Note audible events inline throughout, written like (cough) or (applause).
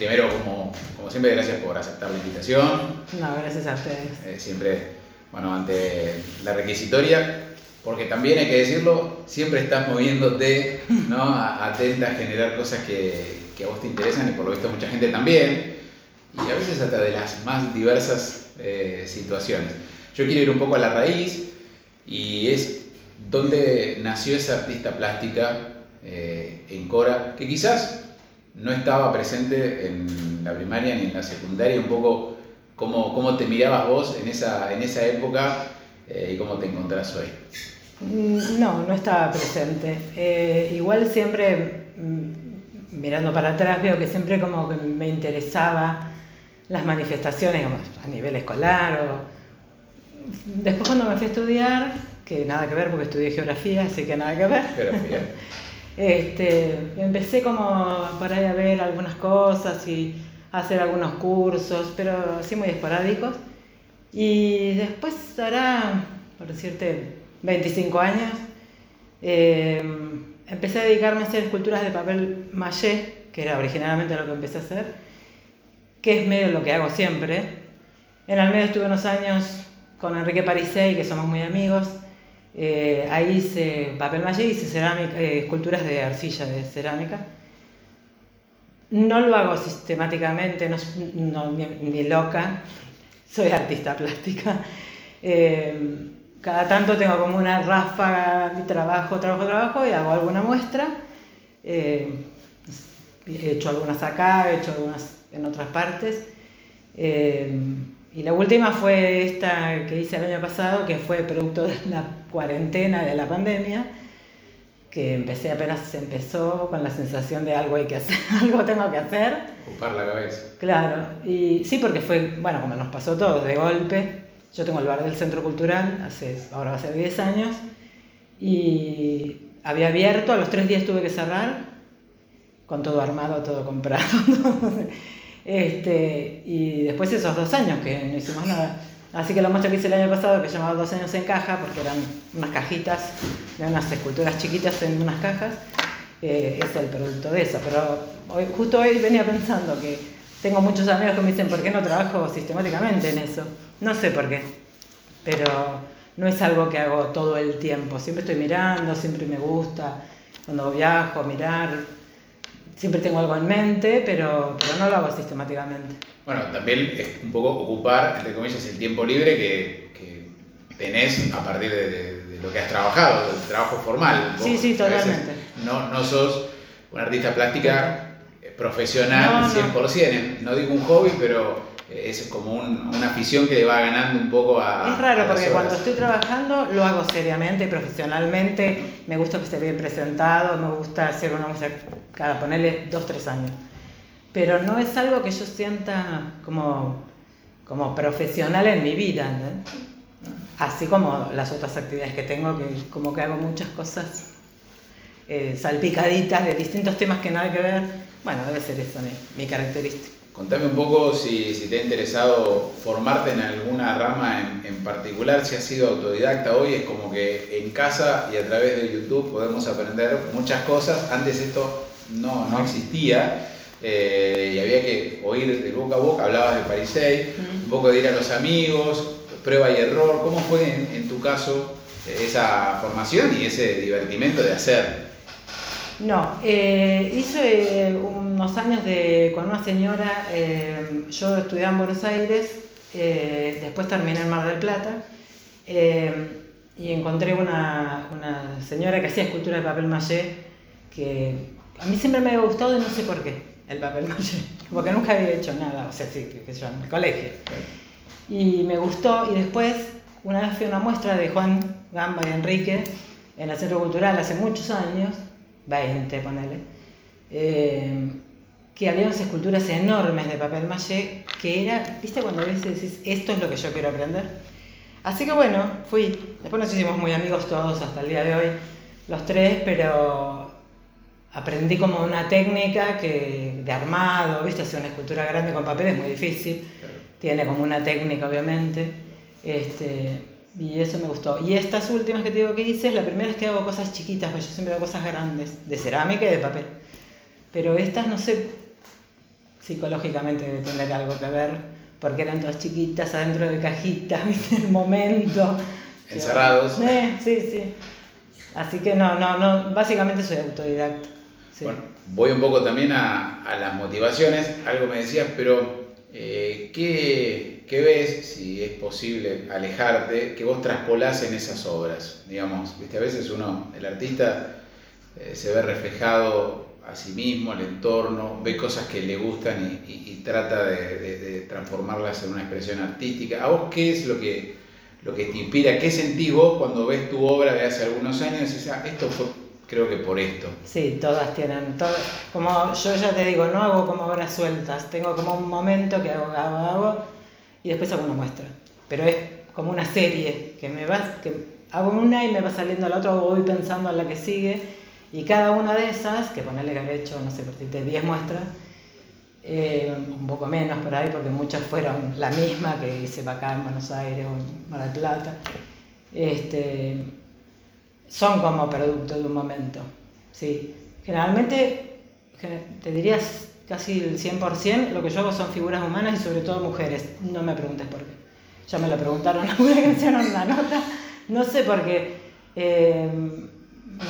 primero, como, como siempre, gracias por aceptar la invitación. No, gracias a ustedes. Eh, siempre, bueno, ante la requisitoria, porque también hay que decirlo, siempre estás moviéndote, ¿no? (laughs) Atenta a generar cosas que, que a vos te interesan y por lo visto mucha gente también, y a veces hasta de las más diversas eh, situaciones. Yo quiero ir un poco a la raíz y es dónde nació esa artista plástica eh, en Cora, que quizás no estaba presente en la primaria ni en la secundaria, un poco cómo, cómo te mirabas vos en esa, en esa época eh, y cómo te encontrás hoy. Mm, no, no estaba presente. Eh, igual siempre, mm, mirando para atrás, veo que siempre como que me interesaba las manifestaciones a nivel escolar o... Después cuando me fui a estudiar, que nada que ver porque estudié geografía, así que nada que ver. Geografía. (laughs) Este, empecé como por a ver algunas cosas y hacer algunos cursos, pero así muy esporádicos. Y después hará, por decirte, 25 años, eh, empecé a dedicarme a hacer esculturas de papel maché, que era originalmente lo que empecé a hacer, que es medio lo que hago siempre. En el medio estuve unos años con Enrique Parisei, que somos muy amigos, eh, ahí hice papel maché, hice cerámica, eh, esculturas de arcilla, de cerámica. No lo hago sistemáticamente, no, ni, loca, (laughs) soy artista plástica. Eh, cada tanto tengo como una ráfaga de trabajo, trabajo, trabajo y hago alguna muestra. he hecho algunas acá, he hecho algunas en otras partes. Y la última fue esta que hice el año pasado, que fue producto de la cuarentena, de la pandemia, que empecé apenas se empezó con la sensación de algo hay que hacer, (laughs) algo tengo que hacer. Ocupar la cabeza. Claro, y sí, porque fue, bueno, como nos pasó todo, de golpe. Yo tengo el bar del Centro Cultural, hace, ahora va a ser 10 años, y había abierto, a los tres días tuve que cerrar, con todo armado, todo comprado. (laughs) Este, y después esos dos años que no hicimos nada. Así que lo muestra que hice el año pasado, que llamaba Dos años en caja, porque eran unas cajitas, de unas esculturas chiquitas en unas cajas, eh, es el producto de eso. Pero hoy, justo hoy venía pensando que tengo muchos amigos que me dicen, ¿por qué no trabajo sistemáticamente en eso? No sé por qué, pero no es algo que hago todo el tiempo. Siempre estoy mirando, siempre me gusta, cuando viajo, mirar, siempre tengo algo en mente, pero, pero no lo hago sistemáticamente. Bueno, también es un poco ocupar, entre comillas, el tiempo libre que, que tenés a partir de, lo que has trabajado, del trabajo formal. sí, sí, totalmente. No, no sos una artista plástica profesional no, 100%, no digo un hobby, pero es como una afición que le va ganando un poco a... Es raro porque cuando estoy trabajando lo hago seriamente, profesionalmente, me gusta que esté bien presentado, me gusta hacer una cada ponerle dos, tres años. Pero no es algo que yo sienta como, como profesional en mi vida, así como las otras actividades que tengo, que como que hago muchas cosas eh, salpicaditas de distintos temas que nada que ver. Bueno, debe ser eso mi característica. Contame un poco si, si, te ha interesado formarte en alguna rama en, particular, si has sido autodidacta hoy, es como que en casa y a través de YouTube podemos aprender muchas cosas. Antes esto no, no existía eh, y había que oír de boca a boca, hablabas de Parisei, un poco de ir a los amigos, prueba y error. ¿Cómo fue en tu caso esa formación y ese divertimento de hacer? No, eh, hice unos años de, con una señora, eh, yo estudiaba en Buenos Aires, eh, después terminé en Mar del Plata y encontré una, señora que hacía escultura de papel maché que a mí siempre me había gustado y no sé por qué el papel maché, porque nunca había hecho nada, o sea, sí, que yo en el colegio. Y me gustó y después una vez fui a una muestra de Juan Gamba y Enrique en el Centro Cultural hace muchos años 20, ponele, eh, que había unas esculturas enormes de papel maché, que era, viste cuando ves decís, esto es lo que yo quiero aprender. Así que bueno, fui, después nos hicimos muy amigos todos hasta el día de hoy, los tres, pero aprendí como una técnica que, de armado, viste, hacer una escultura grande con papel es muy difícil, tiene como una técnica obviamente, este, y eso me gustó. Y estas últimas que te digo que hice, la primera es que hago cosas chiquitas, porque yo siempre hago cosas grandes, de cerámica y de papel. Pero estas, no sé, psicológicamente debe tener algo que ver, porque eran dos chiquitas adentro de cajitas, (laughs) ¿viste? El momento. Encerrados. Eh, sí, sí. Así que no, no, no, básicamente soy autodidacta. Bueno, voy un poco también a, las motivaciones, algo me decías, pero eh, ¿qué, ves, si es posible alejarte, que vos traspolás en esas obras? Digamos, ¿viste? a veces uno, el artista, eh, se ve reflejado a sí mismo, al entorno, ve cosas que le gustan y, trata de transformarlas en una expresión artística. ¿A vos qué es lo que, lo que te inspira? ¿Qué sentís vos cuando ves tu obra de hace algunos años y decís, "Ah, esto fue creo que por esto? Sí, todas tienen, todas, como yo ya te digo, no hago como obras sueltas, tengo como un momento que hago, hago, hago y después hago una muestra. Pero es como una serie, que me vas, que hago una y me va saliendo la otra, o voy pensando en la que sigue, y cada una de esas, que ponerle que habré hecho, no sé, por decirte 10 muestras, eh, un poco menos por ahí, porque muchas fueron la misma que hice para acá en Buenos Aires o en Mar del Plata. Este, son como producto de un momento. Sí. Generalmente, gen- te dirías casi el 100%, lo que yo hago son figuras humanas y sobre todo mujeres. No me preguntes por qué. Ya me lo preguntaron alguna que hicieron la nota. No sé por qué. Eh,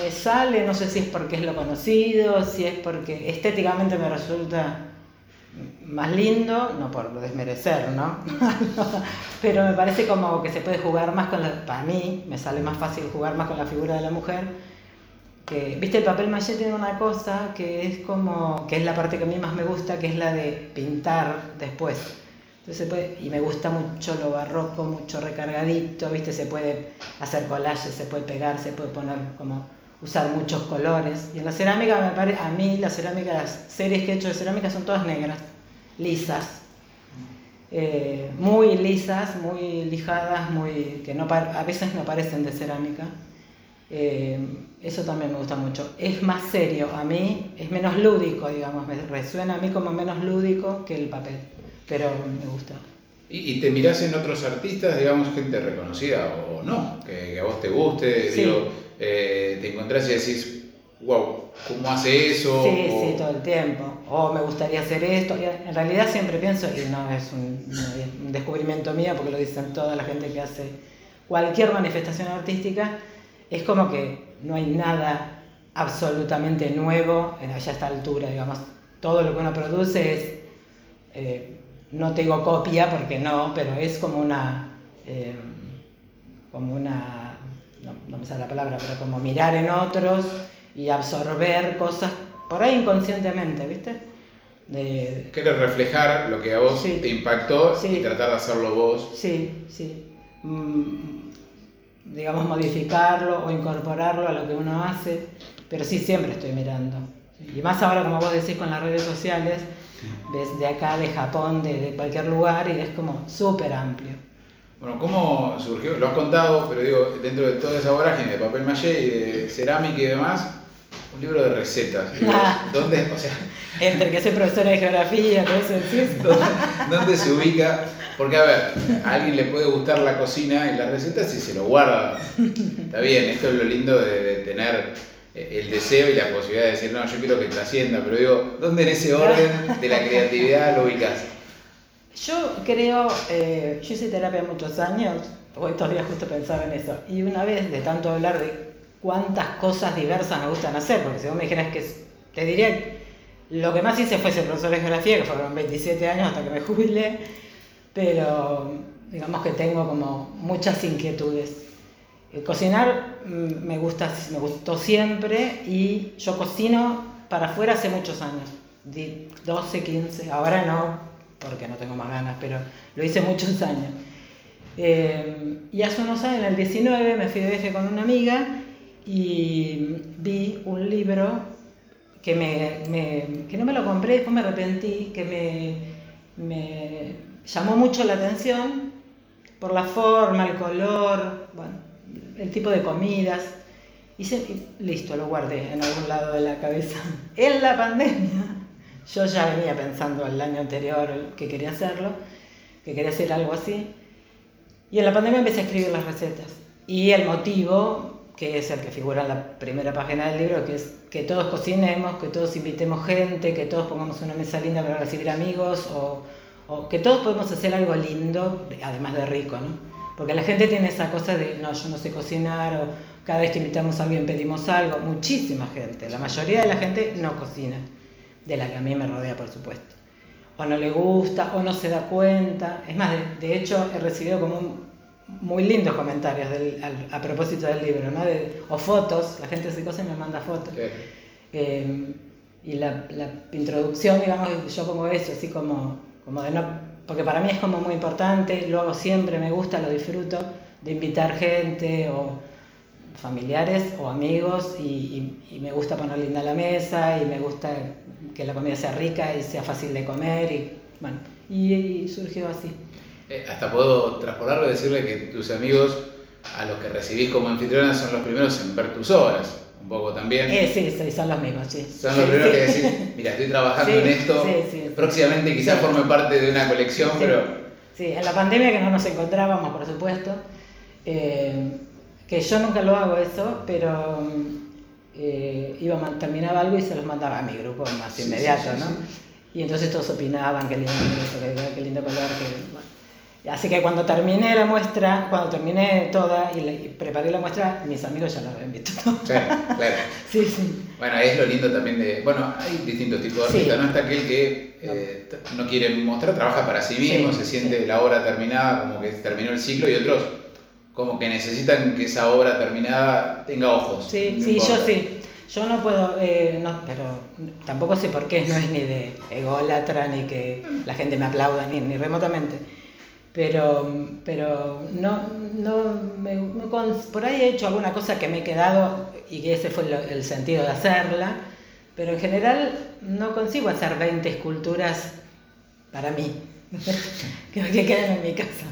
me sale, no sé si es porque es lo conocido, si es porque estéticamente me resulta más lindo, no por desmerecer, ¿no? (laughs) Pero me parece como que se puede jugar más con la, para mí me sale más fácil jugar más con la figura de la mujer. Que, Viste, el papel maché tiene una cosa que es como, que es la parte que a mí más me gusta, que es la de pintar después. Entonces puede, y me gusta mucho lo barroco, mucho recargadito, viste, se puede hacer collages, se puede pegar, se puede poner como usar muchos colores. Y en la cerámica me parece, a mí la cerámica, las series que he hecho de cerámica son todas negras, lisas. Eh, muy lisas, muy lijadas, muy que no a veces no parecen de cerámica. Eh, eso también me gusta mucho. Es más serio, a mí es menos lúdico, digamos, me resuena a mí como menos lúdico que el papel, pero me gusta. ¿Y, y te mirás en otros artistas, digamos, gente reconocida o no, que, que a vos te guste? Sí. Digo, eh, te encontrás y decís, wow, ¿cómo hace eso? Sí, O- sí, todo el tiempo. O me gustaría hacer esto. Y En realidad siempre pienso, y no es un, un descubrimiento mío, porque lo dicen toda la gente que hace cualquier manifestación artística, es como que no hay nada absolutamente nuevo en allá a esta altura, digamos. Todo lo que uno produce es, eh, no te digo copia porque no, pero es como una, eh, como una, no, no me sale la palabra, pero como mirar en otros y absorber cosas por ahí inconscientemente, ¿viste? De, reflejar lo que a vos Sí. te impactó Sí. y tratar de hacerlo vos. sí, sí. Mm, digamos, modificarlo o incorporarlo a lo que uno hace, pero sí siempre estoy mirando. Y más ahora, como vos decís, con las redes sociales, ves de acá, de Japón, de, de cualquier lugar, y es como súper amplio. Bueno, ¿cómo surgió? Lo has contado, pero digo, dentro de toda esa vorágine de papel maché y de cerámica y demás, un libro de recetas. (laughs) Ah. ¿Dónde, o sea, Entre que soy profesora de geografía, todo eso. ¿Dónde, dónde se ubica? Porque, a ver, a alguien le puede gustar la cocina y las recetas y se lo guarda. Está bien, esto es lo lindo de, de tener eh, el deseo y la posibilidad de decir, no, yo quiero que trascienda, pero digo, ¿dónde en ese orden de la creatividad lo ubicas? Yo creo, eh, yo hice terapia muchos años, hoy estos días justo pensaba en eso, y una vez de tanto hablar de cuántas cosas diversas me gustan hacer, porque si vos me dijeras que te diría lo que más hice fue ser profesor de geografía, que fueron 27 años hasta que me (laughs) jubilé, pero digamos que tengo como muchas inquietudes. El cocinar mm, me gusta, me gustó siempre y yo cocino para afuera hace muchos años, di- 12, 15, ahora no, porque no tengo más ganas, pero lo hice muchos años. Eh, y hace unos años, en el 19, me fui de viaje con una amiga y vi un libro que, me, me- que no me lo compré, después me arrepentí, que me, me llamó mucho la atención por la forma, el color, bueno, el tipo de comidas. Y, se- y listo, lo guardé en algún lado de la cabeza. (laughs) En la pandemia, yo ya venía pensando el año anterior que quería hacerlo, que quería hacer algo así. Y en la pandemia empecé a escribir las recetas. Y el motivo, que es el que figura en la primera página del libro, que es que todos cocinemos, que todos invitemos gente, que todos pongamos una mesa linda para recibir amigos o, o que todos podemos hacer algo lindo, además de rico, ¿no? Porque la gente tiene esa cosa de, no, yo no sé cocinar, o cada vez que invitamos a alguien pedimos algo, muchísima gente, la mayoría de la gente no cocina, de la que a mí me rodea, por supuesto. O no le gusta, o no se da cuenta. Es más, de, hecho, he recibido como muy lindos comentarios a, propósito del libro, ¿no? o fotos, la gente se cose y me manda fotos. Eh, y la, la, introducción, digamos, yo pongo eso, así como, como de no, porque para mí es como muy importante, lo hago siempre, me gusta, lo disfruto, de invitar gente o familiares o amigos y, me gusta poner linda la mesa y me gusta que la comida sea rica y sea fácil de comer y bueno, y, surgió así. Eh, hasta puedo traspolarlo y decirle que tus amigos a los que recibís como anfitriona son los primeros en ver tus obras un poco también. Eh, sí, sí, son los mismos, sí. Son los primeros que decís, mira, estoy trabajando en esto, próximamente quizás forme parte de una colección, pero... Sí, en la pandemia que no nos encontrábamos, por supuesto, eh, que yo nunca lo hago eso, pero eh, iba, terminaba algo y se los mandaba a mi grupo más inmediato, ¿no? Y entonces todos opinaban, qué lindo, qué lindo color, que... Así que cuando terminé la muestra, cuando terminé toda y, preparé la muestra, mis amigos ya la habían visto. Claro, claro. (laughs) Sí, sí. Bueno, es lo lindo también de. Bueno, hay distintos tipos de artistas, ¿no? Está aquel que eh, no. quiere mostrar, trabaja para sí mismo, se siente la obra terminada, como que terminó el ciclo, y otros como que necesitan que esa obra terminada tenga ojos. Sí, sí, yo sí. Yo no puedo, eh, no, pero tampoco sé por qué, no es ni de ególatra, ni que la gente me aplauda, ni, ni remotamente pero, pero no, no me, por ahí he hecho alguna cosa que me he quedado y que ese fue el, sentido de hacerla, pero en general no consigo hacer 20 esculturas para mí, (laughs) que, que queden en mi casa.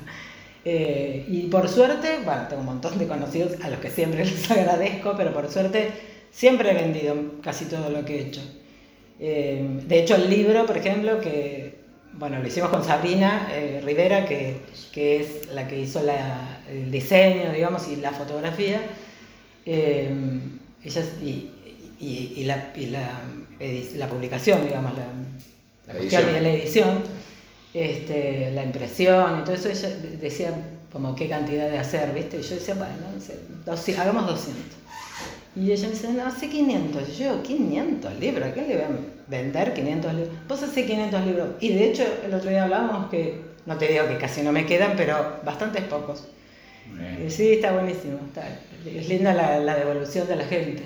Eh, y por suerte, bueno, tengo un montón de conocidos a los que siempre (laughs) les agradezco, pero por suerte siempre he vendido casi todo lo que he hecho. Eh, de hecho, el libro, por ejemplo, que bueno, lo hicimos con Sabrina eh, Rivera, que, es la que hizo el diseño, digamos, y la fotografía. Eh, y, la, publicación, digamos, la, la edición. de la edición, este, la impresión y todo eso, ella decía como qué cantidad de hacer, ¿viste? Y yo decía, bueno, no sé, hagamos 200. Y ella me dice, no, hace 500. Y yo, 500 libros, ¿a quién le voy a vender 500 libros? Vos hace 500 libros. Y de hecho, el otro día hablábamos que, no te digo que casi no me quedan, pero bastantes pocos. Y sí, está buenísimo. es linda la, devolución de la gente.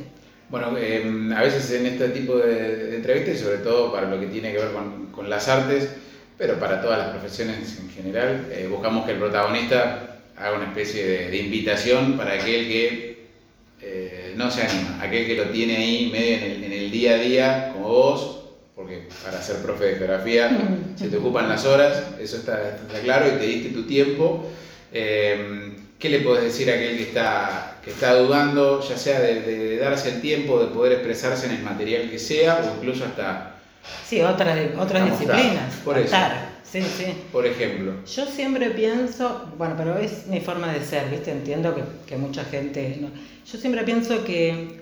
Bueno, em, a veces en este tipo de, entrevistas, y sobre todo para lo que tiene que ver con, las artes, pero para todas las profesiones en general, eh, buscamos que el protagonista haga una especie de, de invitación para aquel que eh, no se anima. Aquel que lo tiene ahí medio en el, día a día, como vos, porque para ser profe de geografía mm. (laughs) se te ocupan las horas, eso está, claro, y te diste tu tiempo. Eh, ¿Qué le podés decir a aquel que está, que está dudando, ya sea de, darse el tiempo de poder expresarse en el material que sea, o incluso hasta... Sí, otras, otras disciplinas. Por Sí, sí. Por ejemplo. Yo siempre pienso, bueno, pero es mi forma de ser, ¿viste? Entiendo que, que mucha gente... Yo siempre pienso que,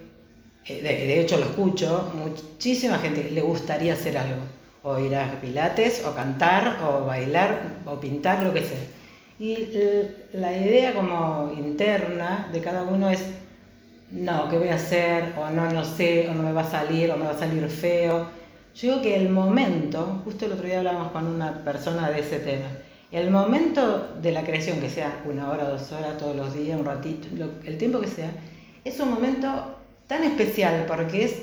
eh, de, hecho lo escucho, muchísima gente le gustaría hacer algo, o ir a pilates, o cantar, o bailar, o pintar, lo que sea. Y la idea como interna de cada uno es, no, ¿qué voy a hacer? O no, no sé, o no me va a salir, o me va a salir feo. Yo digo que el momento, justo el otro día hablamos con una persona de ese tema, el momento de la creación, que sea una hora, dos horas, todos los días, un ratito, el tiempo que sea, es un momento tan especial porque es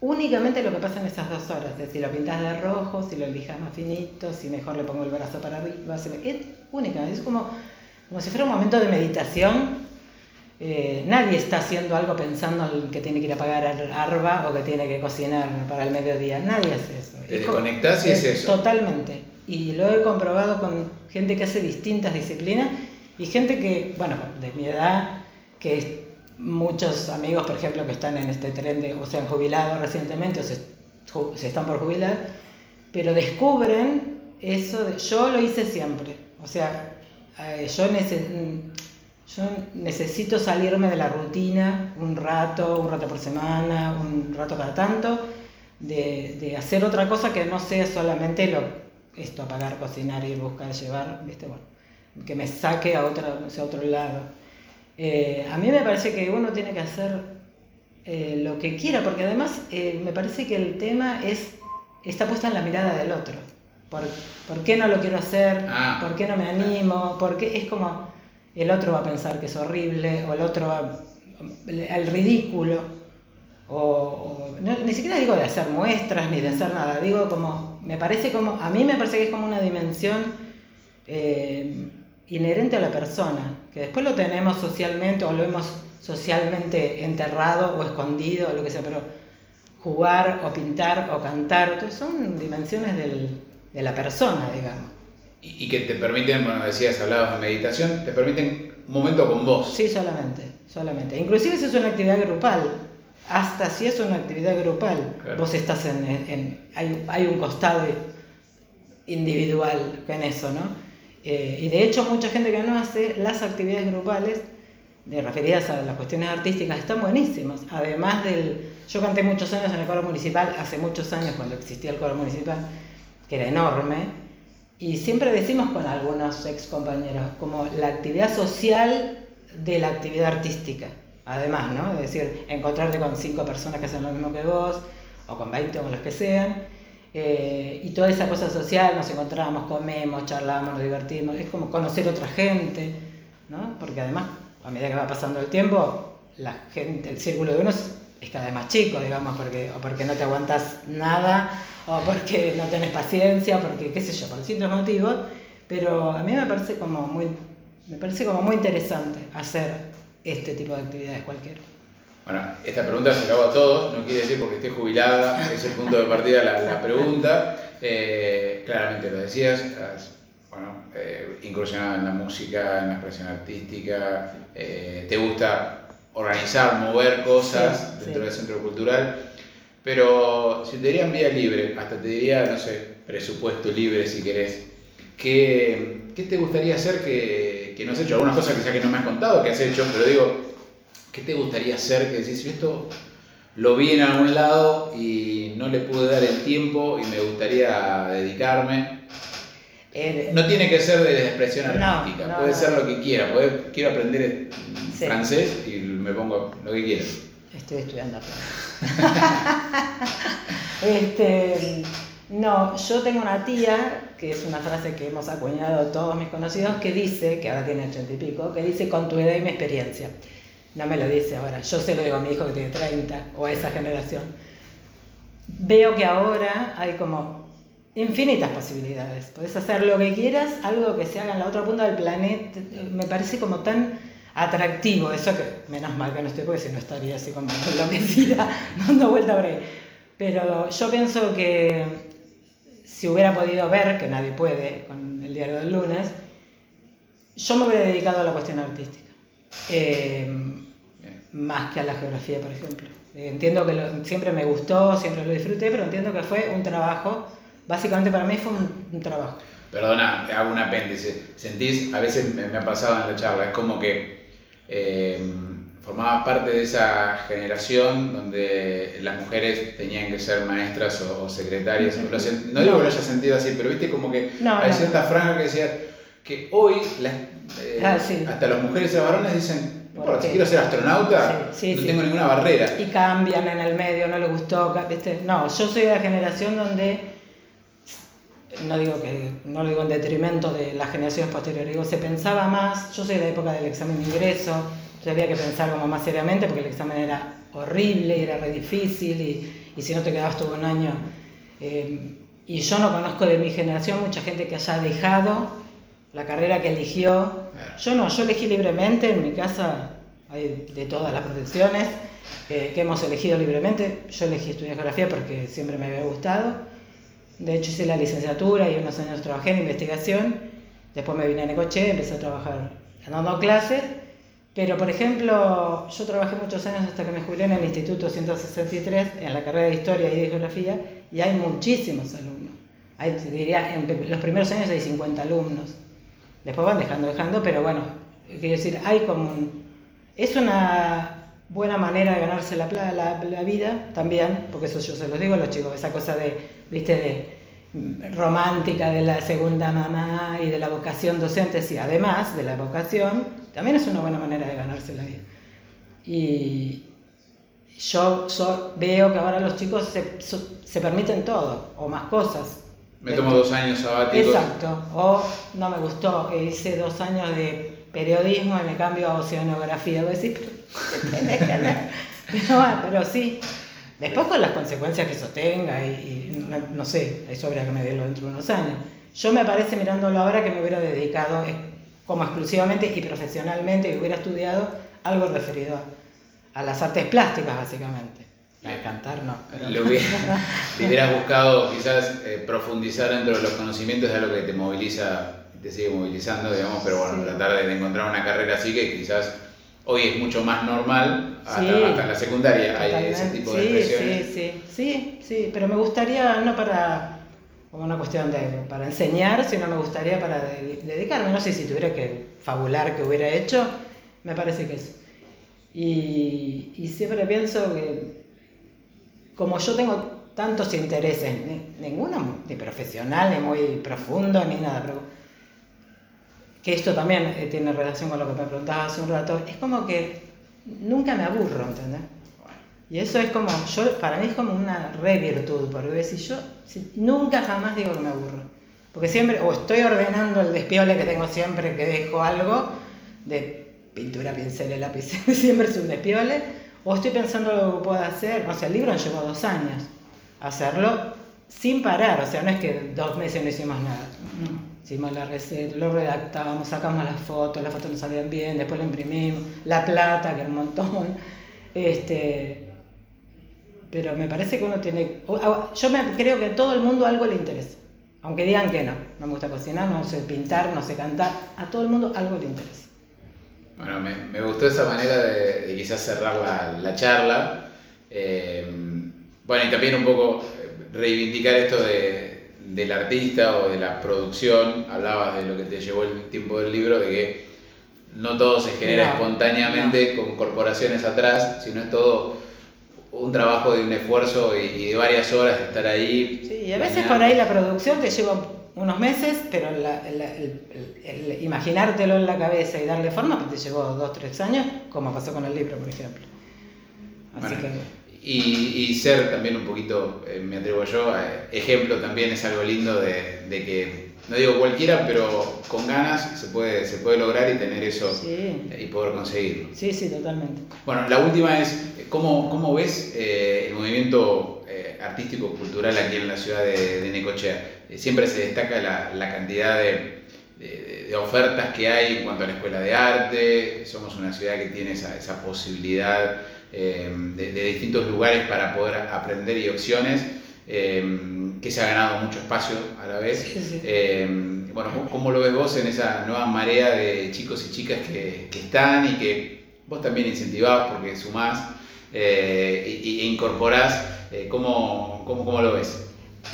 únicamente lo que pasa en esas dos horas. Es si lo pintas de rojo, si lo elijas más finito, si mejor le pongo el brazo para arriba. Es única, es como, como si fuera un momento de meditación. Eh, nadie está haciendo algo pensando en que tiene que ir a pagar al arba o que tiene que cocinar para el mediodía. Nadie hace eso. Te desconectas y es eso. Totalmente. Y lo he comprobado con gente que hace distintas disciplinas y gente que, bueno, de mi edad, que muchos amigos, por ejemplo, que están en este tren de, o se han jubilado recientemente o se, están por jubilar, pero descubren eso, de, yo lo hice siempre, o sea, eh, yo, Yo necesito salirme de la rutina un rato, un rato por semana, un rato cada tanto, de, de hacer otra cosa que no sea solamente lo, esto, apagar, cocinar, ir, buscar, llevar, ¿viste? Bueno, que me saque a, otra, a otro lado. Eh, a mí me parece que uno tiene que hacer eh, lo que quiera, porque además eh, me parece que el tema es está puesta en la mirada del otro. ¿Por, ¿por qué no lo quiero hacer? Ah. ¿Por qué no me animo? Porque es como el otro va a pensar que es horrible, o el otro va al ridículo, o, no, ni siquiera digo de hacer muestras ni de hacer nada, digo como, me parece como, a mí me parece que es como una dimensión eh, inherente a la persona, que después lo tenemos socialmente o lo hemos socialmente enterrado o escondido o lo que sea, pero jugar o pintar o cantar, son dimensiones del- de la persona, digamos. Y, y que te permiten, bueno, decías, hablabas de meditación, te permiten un momento con vos. Sí, solamente, solamente. Inclusive si es una actividad grupal, hasta si es una actividad grupal, Claro. vos estás en, en- hay, hay un costado individual en eso, ¿no? Eh, y de hecho mucha gente que no hace las actividades grupales de referidas a las cuestiones artísticas están buenísimas. Además del, yo canté muchos años en el coro municipal, hace muchos años cuando existía el coro municipal, que era enorme, y siempre decimos con algunos ex compañeros, como la actividad social de la actividad artística. Además, ¿no? Es decir, encontrarte con cinco personas que hacen lo mismo que vos, o con 20 o con los que sean, eh, y toda esa cosa social, nos encontramos, comemos, charlamos, nos divertimos, es como conocer otra gente, ¿no? Porque además, a medida que va pasando el tiempo, la gente, el círculo de uno es, es cada vez más chico, digamos, porque, o porque no te aguantas nada, o porque no tenés paciencia, porque qué sé yo, por distintos motivos, pero a mí me parece como muy, me parece como muy interesante hacer este tipo de actividades cualquiera. Bueno, esta pregunta se la hago a todos, no quiere decir porque esté jubilada, es el punto de partida la, la pregunta. Eh, claramente lo decías, has bueno, eh, incursionado en la música, en la expresión artística, eh, te gusta organizar, mover cosas Sí, dentro sí. del centro cultural, pero si te dirían vía libre, hasta te diría, no sé, presupuesto libre si querés, ¿qué, qué te gustaría hacer que, que no has hecho? Algunas cosas quizás que no me has contado que has hecho, pero digo, ¿Qué te gustaría hacer que decís, "Yo esto lo vi en algún lado y no le pude dar el tiempo y me gustaría dedicarme? Eh, No tiene que ser de expresión No, artística, no, puede no. ser lo que quiera. puede- quiero aprender Sí. francés y me pongo lo que quiera. Estoy estudiando (laughs) este, no, yo tengo una tía, que es una frase que hemos acuñado todos mis conocidos, que dice, que ahora tiene ochenta y pico, que dice con tu edad y mi experiencia. No me lo dice ahora, yo se lo digo a mi hijo que tiene 30 o a esa generación. Veo que ahora hay como infinitas posibilidades. Podés hacer lo que quieras, algo que se haga en la otra punta del planeta. Me parece como tan atractivo eso que, menos mal que no estoy, porque si no estaría así como (laughs) enloquecida, dando vuelta por ahí. Pero yo pienso que si hubiera podido ver, que nadie puede con el diario del lunes, yo me hubiera dedicado a la cuestión artística. Eh, más que a la geografía, por ejemplo. Entiendo que lo- siempre me gustó, siempre lo disfruté, pero entiendo que fue un trabajo, básicamente para mí fue un, un trabajo. Perdona, te hago un apéndice. Sentís, a veces me, me ha pasado en la charla, es como que eh, formabas parte de esa generación donde las mujeres tenían que ser maestras o, o secretarias. Lo no digo que lo hayas sentido así, pero viste como que No, hay no. cierta franja que decía que hoy las, eh, Ah, sí. hasta las mujeres y los varones dicen, no ¿Por importa, si quiero ser astronauta, Sí, sí, no sí. tengo ninguna barrera. Y cambian en el medio, no les gustó, ¿viste? No, yo soy de la generación donde, no digo que, no lo digo en detrimento de las generaciones posteriores, digo, se pensaba más, yo soy de la época del examen de ingreso, había que pensar como más seriamente porque el examen era horrible, era re difícil y, y si no te quedabas todo un año. eh, y yo no conozco de mi generación mucha gente que haya dejado la carrera que eligió. Yo no, yo elegí libremente, en mi casa hay de todas las protecciones eh, que hemos elegido libremente. Yo elegí estudiar geografía porque siempre me había gustado. De hecho hice la licenciatura y unos años trabajé en investigación. Después me vine a Necoche, empecé a trabajar dando clases. Pero, por ejemplo, yo trabajé muchos años hasta que me jubilé en el Instituto 163, en la carrera de Historia y de Geografía, y hay muchísimos alumnos. Hay, diría, en los primeros años hay 50 alumnos. Después van dejando, dejando, pero bueno, quiero decir, hay como un... Es una buena manera de ganarse la, la, la vida también, porque eso yo se los digo a los chicos, esa cosa de, viste, de romántica de la segunda mamá y de la vocación docente, sí, además de la vocación, también es una buena manera de ganarse la vida. Y yo, veo que ahora los chicos se, se permiten todo, o más cosas. Me tomo dos años sabáticos. Exacto, o no me gustó, hice dos años de periodismo y me cambio a oceanografía. Voy a decir, pero, (laughs) pero sí, Después con las consecuencias que eso tenga y, no, sé, eso habría que medirlo dentro de unos años. Yo me parece mirándolo ahora que me hubiera dedicado eh, como exclusivamente y profesionalmente y hubiera estudiado algo referido a, las artes plásticas básicamente. A cantar no. (laughs) Le, hubieras buscado quizás eh, profundizar dentro de los conocimientos de algo que te moviliza, te sigue movilizando, digamos, pero bueno, tratar de encontrar una carrera así que quizás hoy es mucho más normal, hasta, en la secundaria hay ese tipo de expresiones. Sí, sí, sí, sí, pero me gustaría, no para como una cuestión de para enseñar, sino me gustaría para dedicarme, no sé si tuviera que fabular que hubiera hecho, me parece que es. Y, y siempre pienso que como yo tengo tantos intereses, ninguno ni profesional, ni muy profundo, ni nada, pero que esto también eh, tiene relación con lo que me preguntabas hace un rato, es como que nunca me aburro, ¿entendés? Y eso es como, yo, para mí es como una re virtud, porque si yo nunca jamás digo que me aburro. Porque siempre, o estoy ordenando el despiole que tengo siempre, que dejo algo de pintura, pincel lápiz, (laughs) siempre es un despiole, o estoy pensando lo que puedo hacer, o sea, el libro llevó dos años hacerlo sin parar, o sea, no es que dos meses no hicimos nada. Hicimos la receta, lo redactamos, sacamos las fotos, las fotos no salían bien, después lo imprimimos, la plata, que era un montón. (laughs) Este, pero me parece que uno tiene. Yo me, creo que a todo el mundo algo le interesa. Aunque digan que no. No me gusta cocinar, no sé pintar, no sé cantar. A todo el mundo algo le interesa. Bueno, me, me gustó esa manera de, quizás cerrar la, la charla. Eh, bueno, y también un poco reivindicar esto de, del artista o de la producción, hablabas de lo que te llevó el tiempo del libro, de que no todo se genera espontáneamente con corporaciones atrás, sino es todo un trabajo de un esfuerzo y, de varias horas de estar ahí. Sí, y a veces por ahí la producción te lleva unos meses, pero el, imaginártelo en la cabeza y darle forma pues te llevó dos, tres años, como pasó con el libro, por ejemplo. Así que... Y, ser también un poquito, eh, me atrevo yo, ejemplo también es algo lindo de, que, no digo cualquiera, pero con ganas se puede, se puede lograr y tener eso y poder conseguirlo. Sí, sí, totalmente. Bueno, la última es, ¿cómo, cómo ves eh, el movimiento eh, artístico cultural aquí en la ciudad de, Necochea? siempre se destaca la, la cantidad de, de, ofertas que hay en cuanto a la escuela de arte, somos una ciudad que tiene esa, esa posibilidad eh, de, distintos lugares para poder aprender y opciones, eh, que se ha ganado mucho espacio a la vez. Eh, bueno, ¿cómo lo ves vos en esa nueva marea de chicos y chicas que, están y que vos también incentivás porque sumás e, incorporás? ¿cómo, cómo, lo ves?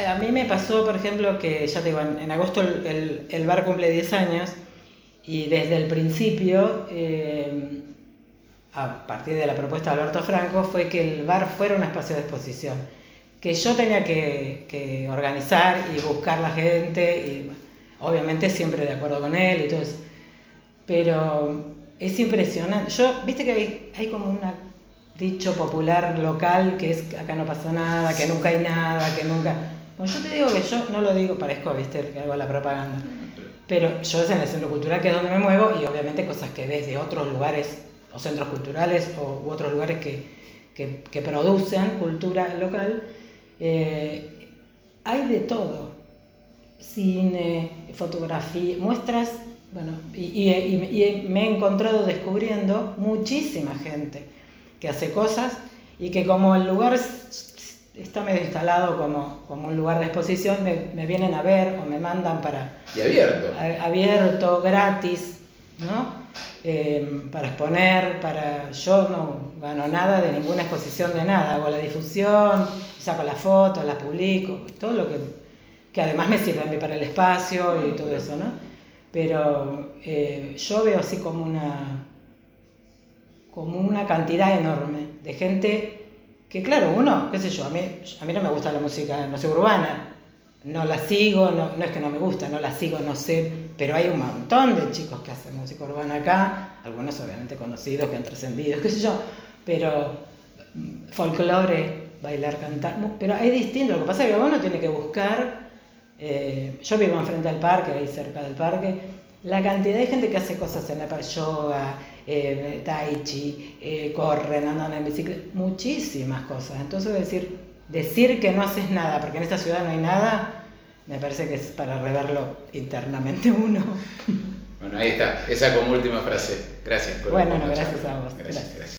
A mí me pasó, por ejemplo, que ya te digo, en, agosto el, el, bar cumple 10 años y desde el principio a partir de la propuesta de Alberto Franco, fue que el bar fuera un espacio de exposición, que yo tenía que, organizar y buscar la gente, y obviamente siempre de acuerdo con él y todo eso. Pero es impresionante. Yo, viste que hay, como un dicho popular local que es acá no pasa nada, que nunca hay nada, que nunca... Bueno, yo te digo que yo no lo digo, parezco, viste, que hago la propaganda. Pero yo es en el centro cultural que es donde me muevo y obviamente cosas que ves de otros lugares o centros culturales o, u otros lugares que, que, producen cultura local, eh, hay de todo. Cine, fotografía, muestras, bueno, y, y, me he encontrado descubriendo muchísima gente que hace cosas y que como el lugar está medio instalado como, como un lugar de exposición, me, me, vienen a ver o me mandan para... Y abierto. abierto, gratis, ¿no? Em, para exponer, para yo no gano nada de ninguna exposición de nada, hago la difusión, saco las fotos, las publico, todo lo que, que además me sirve a mí para el espacio y todo eso, ¿no? pero eh, yo veo así como una, como una cantidad enorme de gente que claro, uno, qué sé yo, a mí, a mí no me gusta la música, no sé, urbana, no la sigo, no, no, es que no me gusta, no la sigo, no sé, pero hay un montón de chicos que hacen música urbana acá, algunos obviamente conocidos, que han trascendido, (laughs) qué sé yo, pero mm, folclore, bailar, cantar, pero hay distinto, lo que pasa es que uno tiene que buscar, eh, yo vivo enfrente del parque, ahí cerca del parque, la cantidad de gente que hace cosas en la yoga, eh, tai chi, eh, corren, andan en bicicleta, muchísimas cosas. Entonces decir, decir que no haces nada, porque en esta ciudad no hay nada, me parece que es para reverlo internamente uno. Bueno, ahí está, esa como última frase. Gracias por Bueno, no, gracias a vos. gracias.